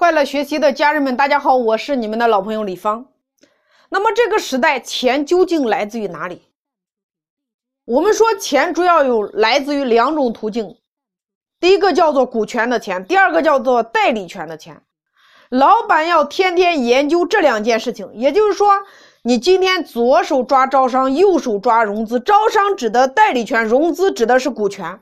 快乐学习的家人们，大家好，我是你们的老朋友李芳。那么这个时代，钱究竟来自于哪里？我们说钱主要有来自于两种途径，第一个叫做股权的钱，第二个叫做代理权的钱。老板要天天研究这两件事情，也就是说，你今天左手抓招商，右手抓融资。招商指的代理权，融资指的是股权。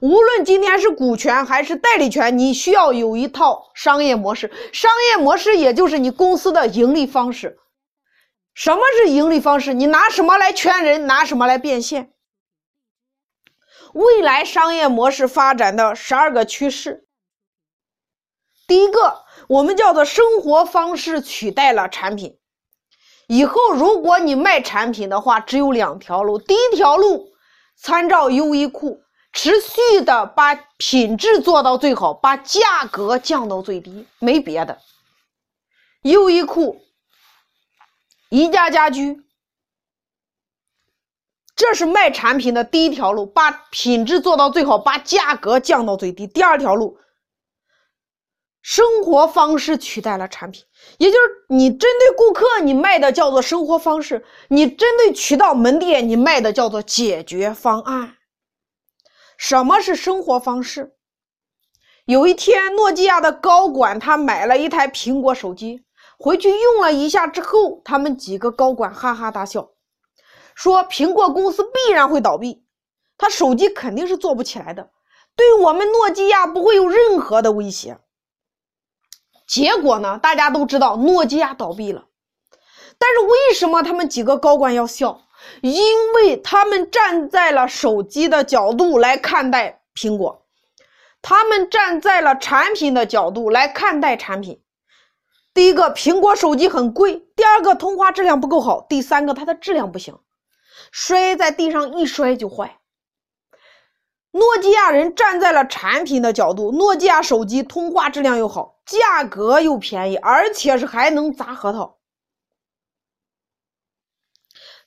无论今天是股权还是代理权，你需要有一套商业模式。商业模式也就是你公司的盈利方式。什么是盈利方式？你拿什么来圈人？拿什么来变现？未来商业模式发展的十二个趋势。第一个，我们叫做生活方式取代了产品。以后如果你卖产品的话，只有两条路。第一条路，参照优衣库。持续的把品质做到最好，把价格降到最低，没别的。优衣库、宜家家居，这是卖产品的第一条路，把品质做到最好，把价格降到最低。第二条路，生活方式取代了产品，也就是你针对顾客，你卖的叫做生活方式；你针对渠道门店，你卖的叫做解决方案。什么是生活方式？有一天，诺基亚的高管他买了一台苹果手机，回去用了一下之后，他们几个高管哈哈大笑，说苹果公司必然会倒闭，他手机肯定是做不起来的，对我们诺基亚不会有任何的威胁。结果呢，大家都知道诺基亚倒闭了，但是为什么他们几个高管要笑？因为他们站在了手机的角度来看待苹果，他们站在了产品的角度来看待产品。第一个，苹果手机很贵；第二个，通话质量不够好；第三个，它的质量不行，摔在地上一摔就坏。诺基亚人站在了产品的角度，诺基亚手机通话质量又好，价格又便宜，而且是还能砸核桃。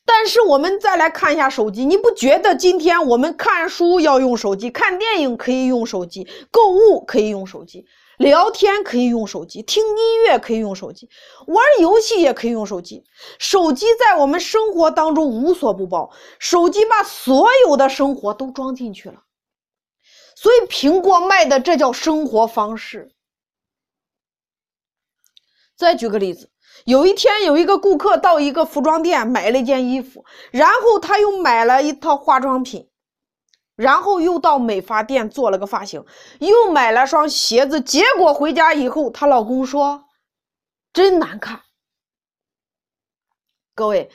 但是我们再来看一下手机，你不觉得今天我们看书要用手机，看电影可以用手机，购物可以用手机，聊天可以用手机，听音乐可以用手机，玩游戏也可以用手机。手机在我们生活当中无所不包，手机把所有的生活都装进去了。所以苹果卖的这叫生活方式。再举个例子。有一天，有一个顾客到一个服装店买了一件衣服，然后他又买了一套化妆品，然后又到美发店做了个发型，又买了双鞋子。结果回家以后，她老公说：“真难看。”各位，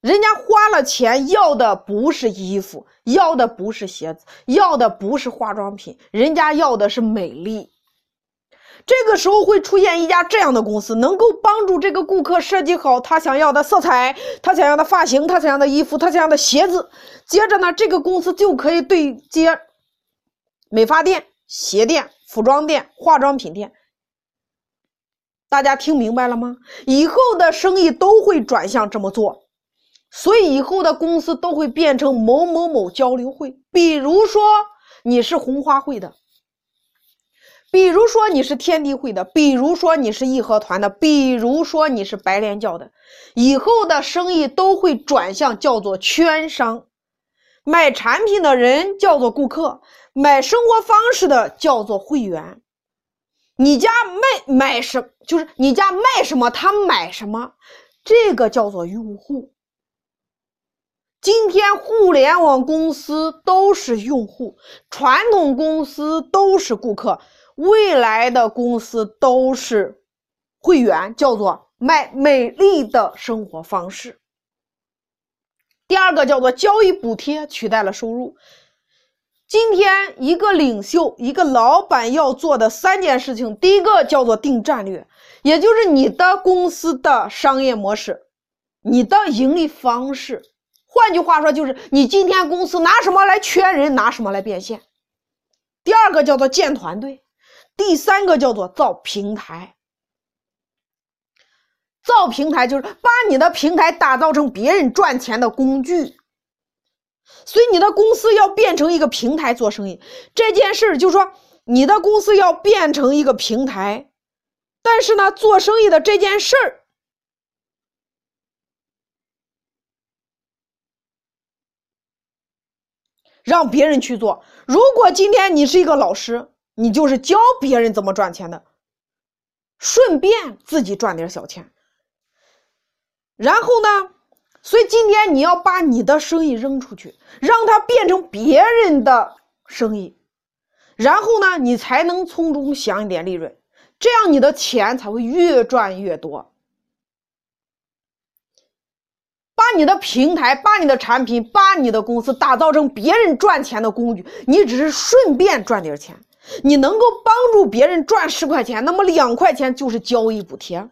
人家花了钱要的不是衣服，要的不是鞋子，要的不是化妆品，人家要的是美丽。这个时候会出现一家这样的公司，能够帮助这个顾客设计好他想要的色彩、他想要的发型、他想要的衣服、他想要的鞋子。接着呢，这个公司就可以对接美发店、鞋店、服装店、化妆品店。大家听明白了吗？以后的生意都会转向这么做，所以以后的公司都会变成某某某交流会。比如说你是红花会的。比如说你是天地会的，比如说你是义和团的，比如说你是白莲教的，以后的生意都会转向叫做圈商，买产品的人叫做顾客，买生活方式的叫做会员。你家卖买什就是你家卖什么他买什么，这个叫做用户。今天互联网公司都是用户，传统公司都是顾客。未来的公司都是会员，叫做卖美丽的生活方式。第二个叫做交易补贴取代了收入。今天一个领袖、一个老板要做的三件事情，第一个叫做定战略，也就是你的公司的商业模式、你的盈利方式。换句话说，就是你今天公司拿什么来圈人，拿什么来变现。第二个叫做建团队。第三个叫做造平台，造平台就是把你的平台打造成别人赚钱的工具，所以你的公司要变成一个平台做生意。这件事就是说，你的公司要变成一个平台，但是呢，做生意的这件事儿，让别人去做。如果今天你是一个老师，你就是教别人怎么赚钱的，顺便自己赚点小钱。然后呢，所以今天你要把你的生意扔出去，让它变成别人的生意，然后呢，你才能从中享一点利润。这样你的钱才会越赚越多。把你的平台、把你的产品、把你的公司打造成别人赚钱的工具，你只是顺便赚点钱。你能够帮助别人赚十块钱，那么两块钱就是交易补贴。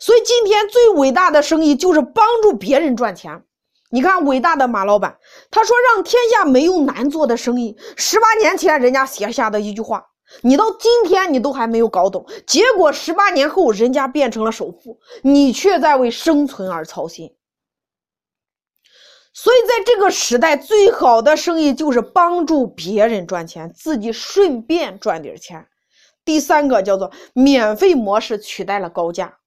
所以今天最伟大的生意就是帮助别人赚钱。你看，伟大的马老板，他说：“让天下没有难做的生意。”十八年前人家写下的一句话。你到今天你都还没有搞懂，结果十八年后人家变成了首富，你却在为生存而操心。所以在这个时代，最好的生意就是帮助别人赚钱，自己顺便赚点钱。第三个叫做免费模式取代了高价。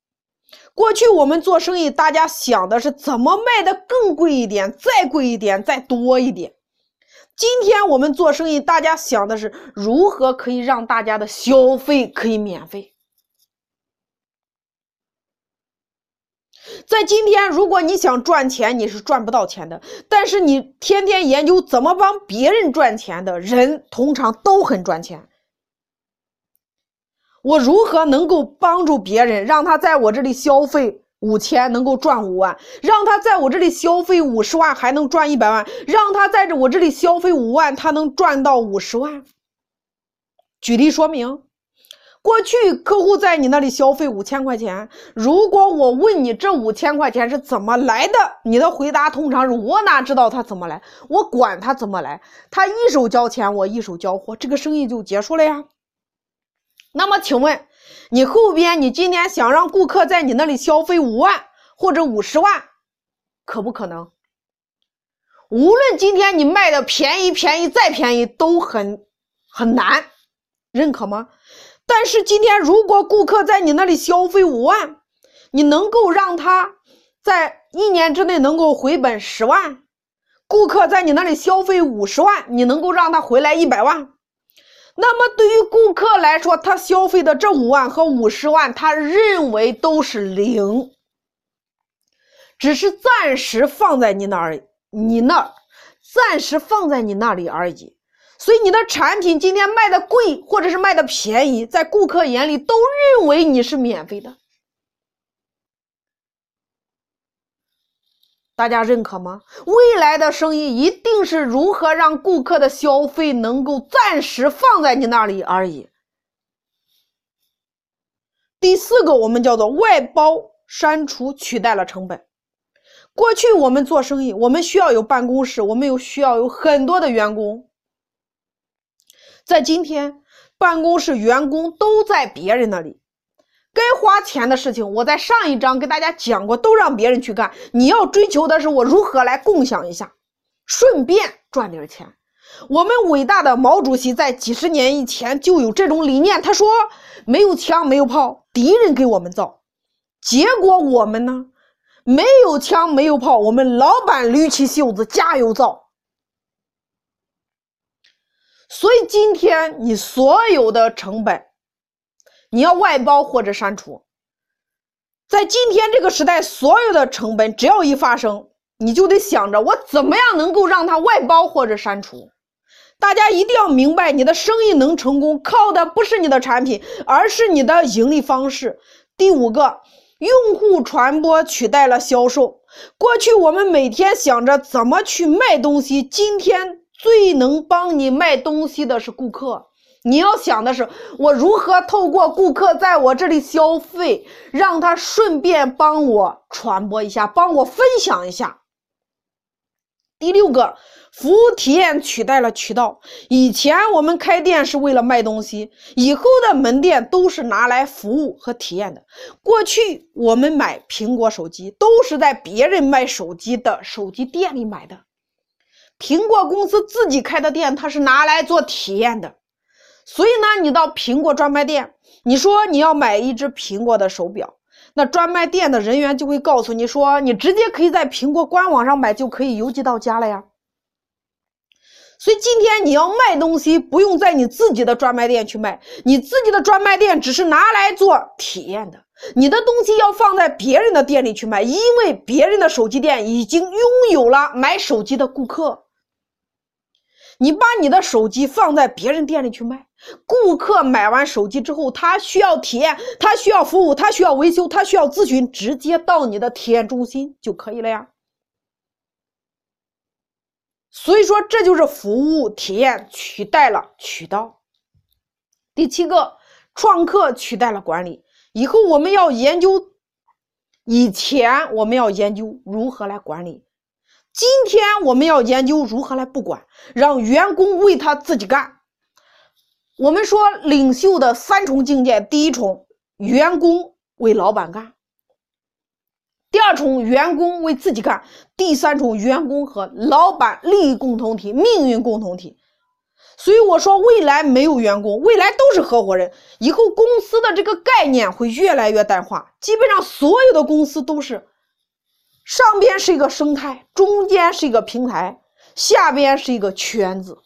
过去我们做生意，大家想的是怎么卖的更贵一点，再贵一点，再多一点。今天我们做生意，大家想的是如何可以让大家的消费可以免费。在今天，如果你想赚钱，你是赚不到钱的。但是你天天研究怎么帮别人赚钱的人，通常都很赚钱。我如何能够帮助别人，让他在我这里消费？五千能够赚五万，让他在我这里消费五十万还能赚一百万，让他在这我这里消费五万，他能赚到五十万。举例说明，过去客户在你那里消费五千块钱，如果我问你这五千块钱是怎么来的，你的回答通常是我哪知道他怎么来，我管他怎么来，他一手交钱，我一手交货，这个生意就结束了呀。那么请问？你后边，你今天想让顾客在你那里消费五万或者五十万，可不可能？无论今天你卖的便宜便宜再便宜，都很很难，认可吗？但是今天如果顾客在你那里消费五万，你能够让他在一年之内能够回本十万；顾客在你那里消费五十万，你能够让他回来一百万。那么对于顾客来说，他消费的这五万和五十万，他认为都是零，只是暂时放在你那儿，你那儿暂时放在你那里而已。所以你的产品今天卖的贵，或者是卖的便宜，在顾客眼里都认为你是免费的。大家认可吗？未来的生意一定是如何让顾客的消费能够暂时放在你那里而已。第四个，我们叫做外包删除取代了成本。过去我们做生意，我们需要有办公室，我们有需要有很多的员工。在今天，办公室员工都在别人那里。该花钱的事情，我在上一章给大家讲过，都让别人去干。你要追求的是我如何来共享一下，顺便赚点钱。我们伟大的毛主席在几十年以前就有这种理念，他说：“没有枪，没有炮，敌人给我们造。”结果我们呢，没有枪，没有炮，我们老板捋起袖子加油造。所以今天你所有的成本。你要外包或者删除，在今天这个时代，所有的成本只要一发生，你就得想着我怎么样能够让它外包或者删除。大家一定要明白，你的生意能成功，靠的不是你的产品，而是你的盈利方式。第五个，用户传播取代了销售。过去我们每天想着怎么去卖东西，今天最能帮你卖东西的是顾客。你要想的是，我如何透过顾客在我这里消费，让他顺便帮我传播一下，帮我分享一下。第六个，服务体验取代了渠道。以前我们开店是为了卖东西，以后的门店都是拿来服务和体验的。过去我们买苹果手机都是在别人卖手机的手机店里买的，苹果公司自己开的店，它是拿来做体验的。所以呢，你到苹果专卖店，你说你要买一只苹果的手表，那专卖店的人员就会告诉你说，你直接可以在苹果官网上买，就可以邮寄到家了呀。所以今天你要卖东西，不用在你自己的专卖店去卖，你自己的专卖店只是拿来做体验的。你的东西要放在别人的店里去卖，因为别人的手机店已经拥有了买手机的顾客。你把你的手机放在别人店里去卖，顾客买完手机之后，他需要体验，他需要服务，他需要维修，他需要咨询，直接到你的体验中心就可以了呀。所以说，这就是服务体验取代了渠道。第七个，创客取代了管理。以后我们要研究，以前我们要研究如何来管理，今天我们要研究如何来不管，让员工为他自己干。我们说领袖的三重境界：第一重，员工为老板干；第二重，员工为自己干；第三重，员工和老板利益共同体、命运共同体。所以我说，未来没有员工，未来都是合伙人。以后公司的这个概念会越来越淡化，基本上所有的公司都是上边是一个生态，中间是一个平台，下边是一个圈子。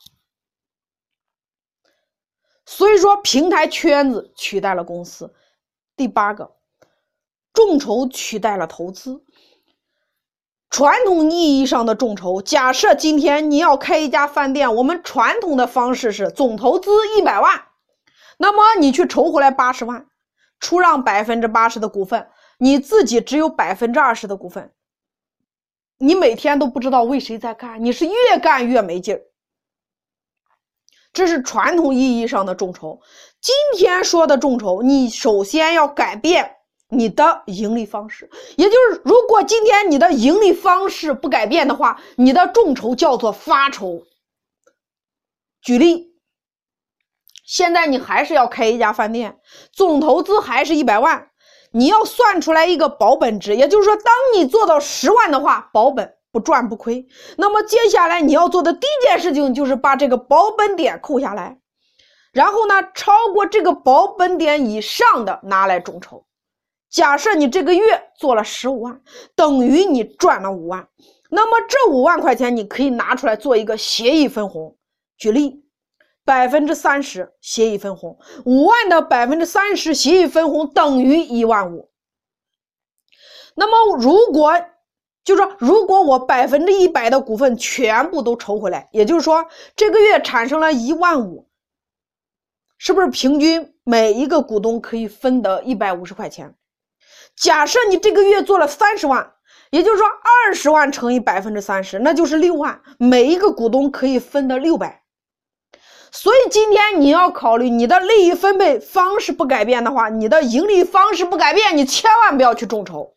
所以说，平台圈子取代了公司。第八个，众筹取代了投资。传统意义上的众筹，假设今天你要开一家饭店，我们传统的方式是总投资一百万，那么你去筹回来八十万，出让百分之八十的股份，你自己只有百分之二十的股份，你每天都不知道为谁在干，你是越干越没劲儿。这是传统意义上的众筹。今天说的众筹，你首先要改变。你的盈利方式，也就是如果今天你的盈利方式不改变的话，你的众筹叫做发筹。举例，现在你还是要开一家饭店，总投资还是一百万，你要算出来一个保本值，也就是说，当你做到十万的话，保本不赚不亏。那么接下来你要做的第一件事情就是把这个保本点扣下来，然后呢，超过这个保本点以上的拿来众筹。假设你这个月做了十五万，等于你赚了五万，那么这五万块钱你可以拿出来做一个协议分红。举例，百分之三十协议分红，五万的百分之三十协议分红等于一万五。那么如果就说，如果我百分之一百的股份全部都筹回来，也就是说这个月产生了一万五，是不是平均每一个股东可以分得一百五十块钱？假设你这个月做了三十万，也就是说二十万乘以百分之三十，那就是六万，每一个股东可以分得六百。所以今天你要考虑你的利益分配方式不改变的话，你的盈利方式不改变，你千万不要去众筹。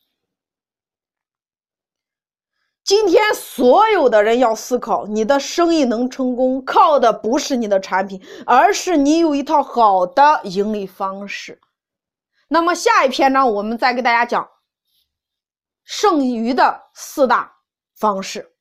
今天所有的人要思考，你的生意能成功，靠的不是你的产品，而是你有一套好的盈利方式。那么下一篇呢，我们再给大家讲剩余的四大方式。